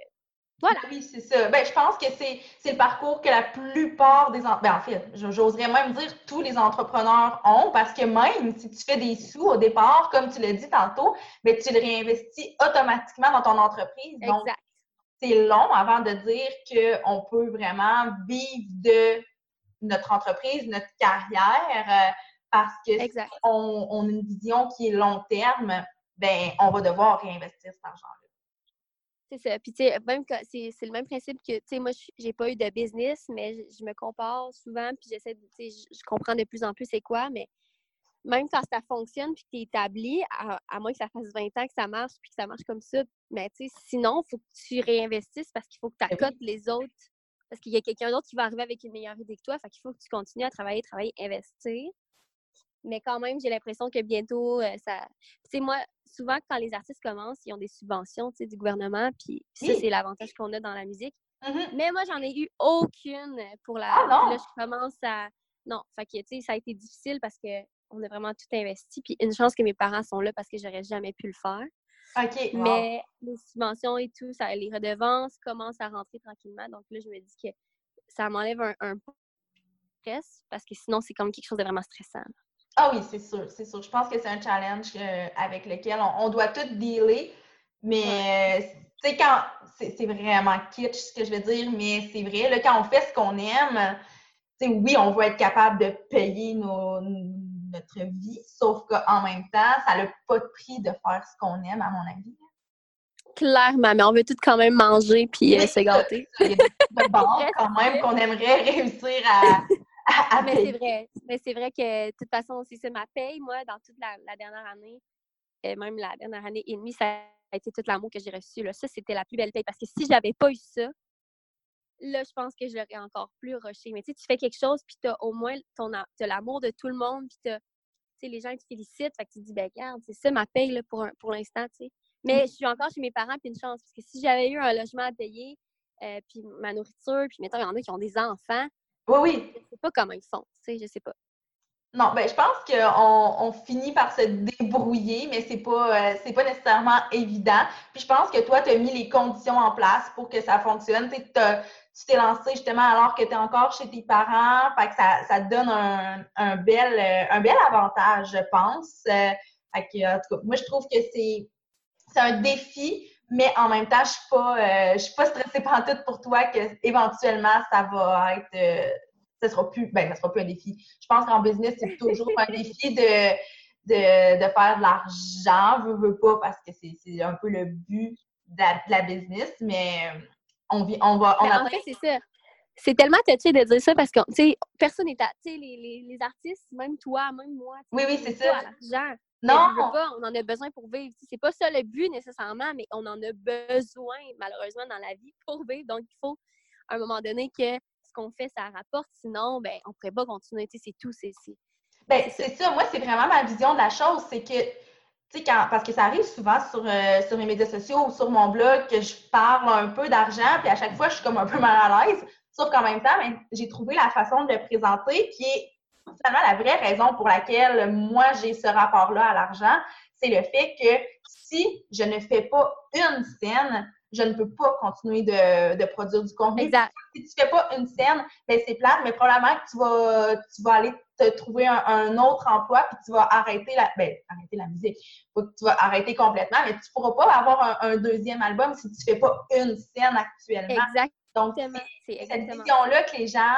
voilà. Oui, c'est ça. Ben, je pense que c'est le parcours que la plupart des... Ben, en fait, j'oserais même dire tous les entrepreneurs ont parce que même si tu fais des sous au départ, comme tu l'as dit tantôt, ben, tu le réinvestis automatiquement dans ton entreprise. Donc, c'est long avant de dire qu'on peut vraiment vivre de notre entreprise, notre carrière. Euh, parce que si on, a une vision qui est long terme, ben on va devoir réinvestir cet argent-là. C'est ça. Puis, tu sais, même c'est, le même principe que, tu sais, moi, j'ai pas eu de business, mais je, me compare souvent, puis j'essaie de, tu sais, je, comprends de plus en plus c'est quoi, mais même quand ça fonctionne, puis que tu es établi, à, moins que ça fasse 20 ans que ça marche, puis que ça marche comme ça, mais tu sais, sinon, il faut que tu réinvestisses parce qu'il faut que tu ben accotes les autres, parce qu'il y a quelqu'un d'autre qui va arriver avec une meilleure idée que toi, fait qu'il faut que tu continues à travailler, travailler, investir. Mais quand même, j'ai l'impression que bientôt, euh, ça. Tu sais, moi, souvent, quand les artistes commencent, ils ont des subventions du gouvernement, puis ça, c'est l'avantage qu'on a dans la musique. Mmh Mais moi, j'en ai eu aucune pour la. Ah là, je commence à. Non, fait que, tu sais, ça a été difficile parce qu'on a vraiment tout investi. Puis une chance que mes parents sont là parce que j'aurais jamais pu le faire. OK. Mais les subventions et tout, ça, les redevances commencent à rentrer tranquillement. Donc là, je me dis que ça m'enlève un, un stress parce que sinon, c'est comme quelque chose de vraiment stressant. Ah oui, c'est sûr, c'est sûr. Je pense que c'est un challenge euh, avec lequel on, doit tout dealer. Mais, euh, tu sais, quand. C'est vraiment kitsch ce que je veux dire, mais c'est vrai, là, quand on fait ce qu'on aime, tu sais, oui, on va être capable de payer notre vie, sauf qu'en même temps, ça n'a pas de prix de faire ce qu'on aime, à mon avis. Clairement, mais on veut tout quand même manger puis euh, se gâter. Il y a des (laughs) quand même qu'on aimerait réussir à, (laughs) mais c'est vrai. Mais c'est vrai que, de toute façon, c'est ça ma paye. Moi, dans toute la, dernière année, et même la dernière année et demie, ça a été tout l'amour que j'ai reçu. Là. Ça, c'était la plus belle paye. Parce que si j'avais pas eu ça, là, je pense que je l'aurais encore plus rushé. Mais tu sais, tu fais quelque chose, puis tu as au moins ton, l'amour de tout le monde, puis les gens te félicitent. Fait que tu te dis, ben, regarde, c'est ça ma paye là, pour, pour l'instant, tu sais. Mais je suis encore chez mes parents, puis une chance. Parce que si j'avais eu un logement à payer, euh, puis ma nourriture, puis mettons, il y en a qui ont des enfants, oui, oui. Pas comment ils font, tu sais, je sais pas. Non, ben je pense qu'on on finit par se débrouiller, mais c'est pas, euh, pas nécessairement évident. Puis je pense que toi, tu as mis les conditions en place pour que ça fonctionne. tu t'es lancé justement alors que tu es encore chez tes parents. Fait que ça, ça te donne un, bel, euh, un bel avantage, je pense. Euh, fait que, en tout cas, moi, je trouve que c'est un défi, mais en même temps, je suis pas, je suis pas stressée (laughs) tout pour toi que éventuellement ça va être, ça sera plus, ben ça sera plus un défi. Je pense qu'en business c'est (laughs) toujours un défi de, de, de faire de l'argent, veux, veux pas parce que c'est un peu le but de la, business, mais euh, on vit, on va, on ben, En fait, c'est ça. C'est tellement touché de dire ça parce que, tu sais, personne n'est, tu sais, les, les, les, artistes, même toi, même moi, oui, oui, c'est ça. l'argent. Non! on en a besoin pour vivre. C'est pas ça le but nécessairement, mais on en a besoin, malheureusement, dans la vie pour vivre. Donc, il faut, à un moment donné, que qu'on fait, ça rapporte. Sinon, ben, on pourrait pas continuer. C'est tout. C'est ben, c'est ça. Moi, c'est vraiment ma vision de la chose. C'est que, tu sais, parce que ça arrive souvent sur, euh, sur mes médias sociaux ou sur mon blog que je parle un peu d'argent, puis à chaque fois, je suis comme un peu mal à l'aise. Sauf qu'en même temps, ben, j'ai trouvé la façon de le présenter qui est finalement, la vraie raison pour laquelle moi j'ai ce rapport-là à l'argent, c'est le fait que si je ne fais pas une scène, je ne peux pas continuer de, produire du contenu. Exact. Si tu ne fais pas une scène, ben c'est plate, mais probablement que tu vas, tu vas aller te trouver un, autre emploi puis tu vas arrêter la, ben, arrêter la musique. tu vas arrêter complètement, mais tu ne pourras pas avoir un, deuxième album si tu ne fais pas une scène actuellement. Exact. Donc, c'est cette vision-là que les gens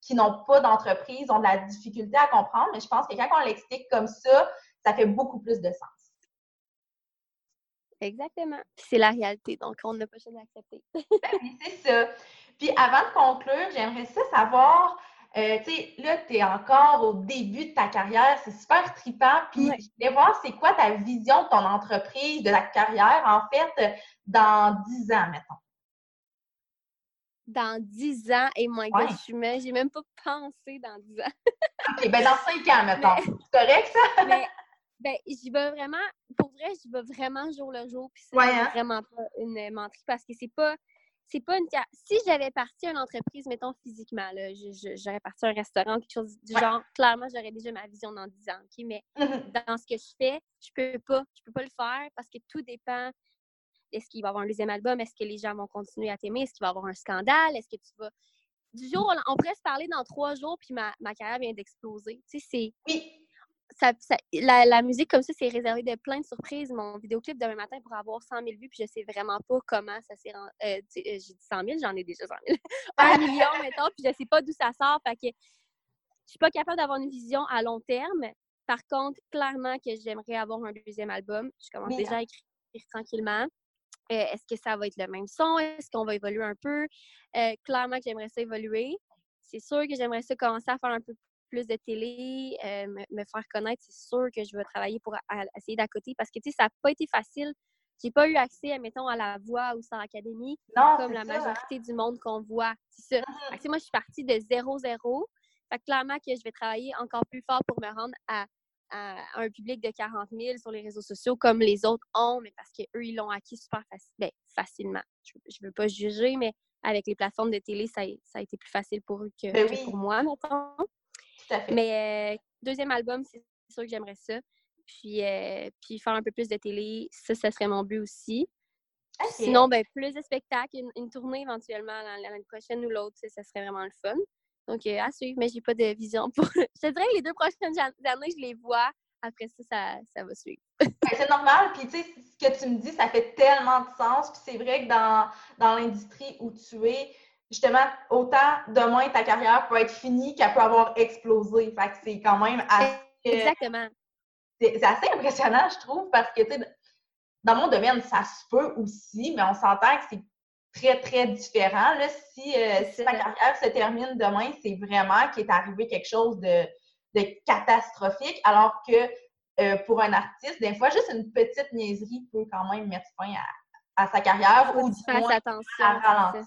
qui n'ont pas d'entreprise ont de la difficulté à comprendre, mais je pense que quand on l'explique comme ça, ça fait beaucoup plus de sens. Exactement. C'est la réalité, donc on n'a pas choisi d'accepter. (laughs) Ben c'est ça. Puis avant de conclure, j'aimerais ça savoir, euh, tu sais, là, tu es encore au début de ta carrière, c'est super trippant. Puis je voulais voir, c'est quoi ta vision de ton entreprise, de la carrière, en fait, dans 10 ans, mettons dans 10 ans. Et moi, ouais. je j'ai même pas pensé dans 10 ans. OK, ben dans 5 ans, mettons. (laughs) C'est correct, ça? mais, ben, j'y vais vraiment, pour vrai, j'y vais vraiment jour le jour. Puis c'est hein? vraiment pas une menterie parce que c'est pas, c'est pas une. Si j'avais parti une entreprise, mettons physiquement, là, j'aurais parti un restaurant, quelque chose du genre, clairement, j'aurais déjà ma vision dans 10 ans. OK? Mais (laughs) dans ce que je fais, je peux pas. Je peux pas le faire parce que tout dépend est-ce qu'il va y avoir un deuxième album? Est-ce que les gens vont continuer à t'aimer? Est-ce qu'il va y avoir un scandale? Est-ce que tu vas. Du jour, on pourrait se parler dans trois jours, puis ma, carrière vient d'exploser. Tu sais, c'est. Oui. Ça, la, musique comme ça, c'est réservé de plein de surprises. Mon vidéoclip demain matin pour avoir 100 000 vues, puis je sais vraiment pas comment ça s'est rendu. Euh, euh, j'ai dit 100 000, j'en ai déjà 100 000. (laughs) un million, mettons, puis je sais pas d'où ça sort. Fait que je suis pas capable d'avoir une vision à long terme. Par contre, clairement que j'aimerais avoir un deuxième album. Je commence déjà à écrire tranquillement. Euh, est-ce que ça va être le même son? Est-ce qu'on va évoluer un peu? Euh, clairement que j'aimerais ça évoluer. C'est sûr que j'aimerais ça commencer à faire un peu plus de télé, euh, me, faire connaître. C'est sûr que je vais travailler pour essayer d'à côté parce que, tu sais, ça n'a pas été facile. J'ai pas eu accès, mettons, à la voix ou Star Academy comme la hein. majorité du monde qu'on voit. C'est ça. Mmh moi, je suis partie de 0-0. Fait clairement que je vais travailler encore plus fort pour me rendre à à, un public de 40 000 sur les réseaux sociaux comme les autres ont, mais parce qu'eux, ils l'ont acquis super ben, facilement. Je ne veux pas juger, mais avec les plateformes de télé, ça, a été plus facile pour eux que, ben pour moi, mettons. Tout à fait. Mais euh, deuxième album, c'est sûr que j'aimerais ça. Puis, euh, puis faire un peu plus de télé, ça, ça serait mon but aussi. Sinon, ben, plus de spectacles, une, tournée éventuellement l'année prochaine ou l'autre, ça serait vraiment le fun. Donc, euh, à suivre, mais j'ai pas de vision pour. je te dirais que les deux prochaines années, je les vois. Après ça, ça, va suivre. (laughs) c'est normal. Puis, tu sais, ce que tu me dis, ça fait tellement de sens. Puis, c'est vrai que dans, dans l'industrie où tu es, justement, autant demain, ta carrière peut être finie qu'elle peut avoir explosé. Fait que c'est quand même assez. Exactement. C'est assez impressionnant, je trouve, parce que, tu sais, dans mon domaine, ça se peut aussi, mais on s'entend que c'est très, très différent. Là, si, euh, si ta carrière se termine demain, c'est vraiment qu'il est arrivé quelque chose de, de catastrophique, alors que euh, pour un artiste, des fois, juste une petite niaiserie peut quand même mettre fin à, à sa carrière ou du moins à ralentir.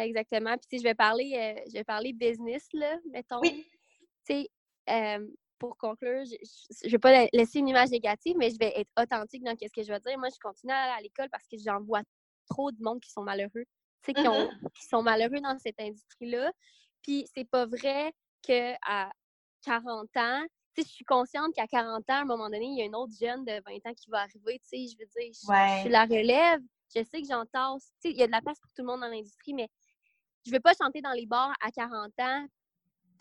Exactement. Puis, je vais parler, euh, je vais parler business, là, mettons. Oui. Tu sais, pour conclure, je ne vais pas laisser une image négative, mais je vais être authentique dans ce que je vais dire. Moi, je continue à aller à l'école parce que j'en vois trop de monde qui sont malheureux, tu sais, qui, mm-hmm. qui, sont malheureux dans cette industrie-là. Puis c'est pas vrai qu'à 40 ans, tu sais, je suis consciente qu'à 40 ans, à un moment donné, il y a une autre jeune de 20 ans qui va arriver, tu sais, je veux dire, je, suis la relève, je sais que j'en tasse, tu sais, il y a de la place pour tout le monde dans l'industrie, mais je veux pas chanter dans les bars à 40 ans.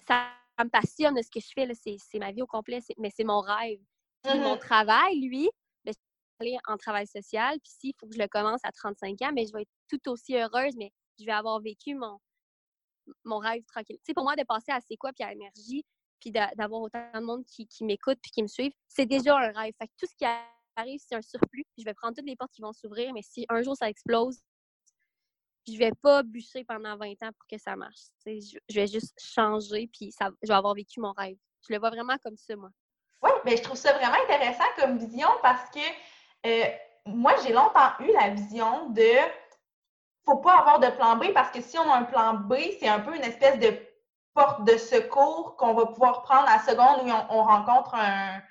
Ça, me passionne ce que je fais, c'est ma vie au complet, mais c'est mon rêve. Puis mon mm-hmm. travail, lui, en travail social. Puis s'il faut que je le commence à 35 ans, mais je vais être tout aussi heureuse, mais je vais avoir vécu mon, mon rêve tranquille. Tu sais, pour moi, de passer à C'est quoi puis à Énergie, puis d'avoir autant de monde qui, qui m'écoute puis qui me suivent, c'est déjà un rêve. Fait que tout ce qui arrive, c'est un surplus. Je vais prendre toutes les portes qui vont s'ouvrir, mais si un jour ça explose, je vais pas bûcher pendant 20 ans pour que ça marche. Je, vais juste changer, puis ça, je vais avoir vécu mon rêve. Je le vois vraiment comme ça, moi. Oui, mais je trouve ça vraiment intéressant comme vision parce que euh, moi, j'ai longtemps eu la vision de faut pas avoir de plan B parce que si on a un plan B, c'est un peu une espèce de porte de secours qu'on va pouvoir prendre à la seconde où on, rencontre un,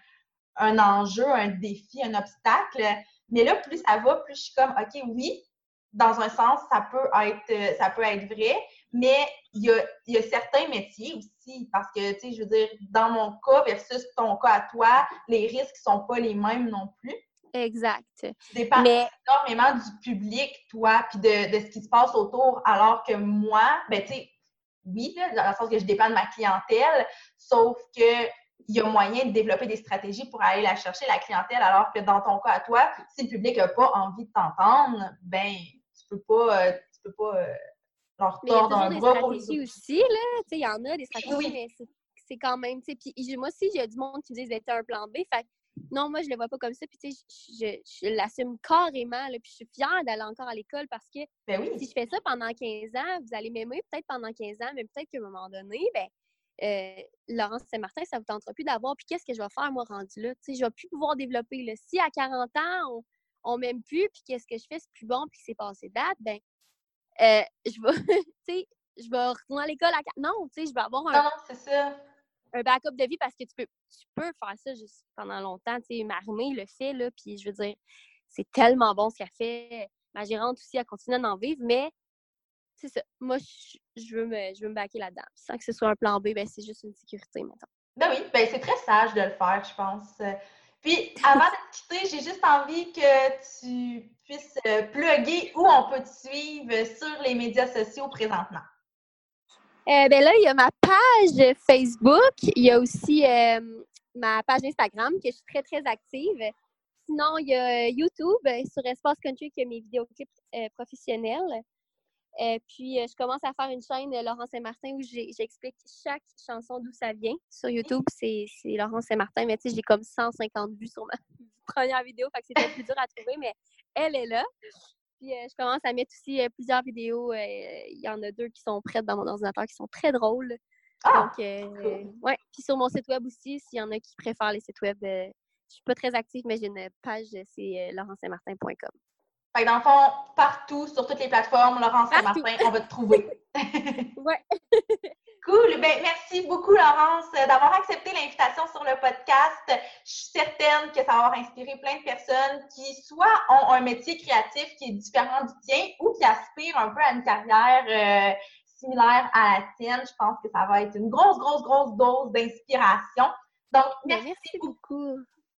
un, enjeu, un défi, un obstacle. Mais là, plus ça va, plus je suis comme OK, oui, dans un sens, ça peut être, ça peut être vrai, mais il y a, il y a certains métiers aussi, parce que, tu sais, je veux dire, dans mon cas versus ton cas à toi, les risques sont pas les mêmes non plus. Exact. Tu dépends énormément du public, toi, puis de, de, ce qui se passe autour, alors que moi, ben, tu sais, oui, dans le sens que je dépends de ma clientèle, sauf que il y a moyen de développer des stratégies pour aller la chercher, la clientèle, alors que dans ton cas à toi, si le public n'a pas envie de t'entendre, ben, peux pas, euh, tu peux pas euh, leur tordre un bras. Des stratégies aussi, là, tu sais, il y en a des stratégies, mais c'est quand même, tu sais, puis moi aussi, j'ai du monde qui me dit d'être un plan B, fait non, moi, je le vois pas comme ça. Puis, tu sais, je, je, l'assume carrément. Là, puis, je suis fière d'aller encore à l'école parce que ben oui. si je fais ça pendant 15 ans, vous allez m'aimer peut-être pendant 15 ans, mais peut-être qu'à un moment donné, ben, euh, Laurence Saint-Martin, ça vous tentera plus d'avoir. Puis, qu'est-ce que je vais faire, moi, rendu là? Tu sais, je vais plus pouvoir développer. Là. Si à 40 ans, on, on m'aime plus, puis qu'est-ce que je fais, c'est plus bon, puis c'est passé date, ben, euh, je vais, (laughs) tu sais, je vais retourner à l'école à... Non, tu sais, je vais avoir un... Non, c'est ça un backup de vie parce que tu peux, tu peux faire ça juste pendant longtemps. Tu sais, Marmée le fait, là, puis je veux dire, c'est tellement bon ce qu'elle fait. Ma gérante aussi, a continué d'en vivre, mais c'est ça. Moi, je, veux me, je veux me baquer là-dedans. Sans que ce soit un plan B, ben, c'est juste une sécurité maintenant. Ben oui, ben c'est très sage de le faire, je pense. Puis, avant de te quitter, j'ai juste envie que tu puisses euh, plugger où on peut te suivre sur les médias sociaux présentement. Euh, ben là, il y a ma page Facebook. Il y a aussi euh, ma page Instagram que je suis très, très active. Sinon, il y a YouTube euh, sur Espace Country qui a mes vidéoclips professionnels. Puis, je commence à faire une chaîne Laurence Saint-Martin où j'explique chaque chanson d'où ça vient. Sur YouTube, c'est Laurence Saint-Martin, mais tu sais, j'ai comme 150 vues sur ma (laughs) première vidéo, fait que c'était plus dur à trouver, mais elle est là. Puis euh, je commence à mettre aussi euh, plusieurs vidéos. Euh, il y en a deux qui sont prêtes dans mon ordinateur qui sont très drôles. Ah, Donc, ouais. Puis sur mon site web aussi, s'il y en a qui préfèrent les sites web, je suis pas très active, mais j'ai une page, c'est laurentsaintmartin.com. Fait dans le fond, partout, sur toutes les plateformes, Laurence Saint-Martin, on va te trouver. (laughs) ouais. (laughs) Cool. Ben, merci beaucoup, Laurence, d'avoir accepté l'invitation sur le podcast. Je suis certaine que ça va avoir inspiré plein de personnes qui soit ont un métier créatif qui est différent du tien ou qui aspirent un peu à une carrière euh, similaire à la tienne. Je pense que ça va être une grosse, grosse, grosse dose d'inspiration. Donc, ben, merci, beaucoup.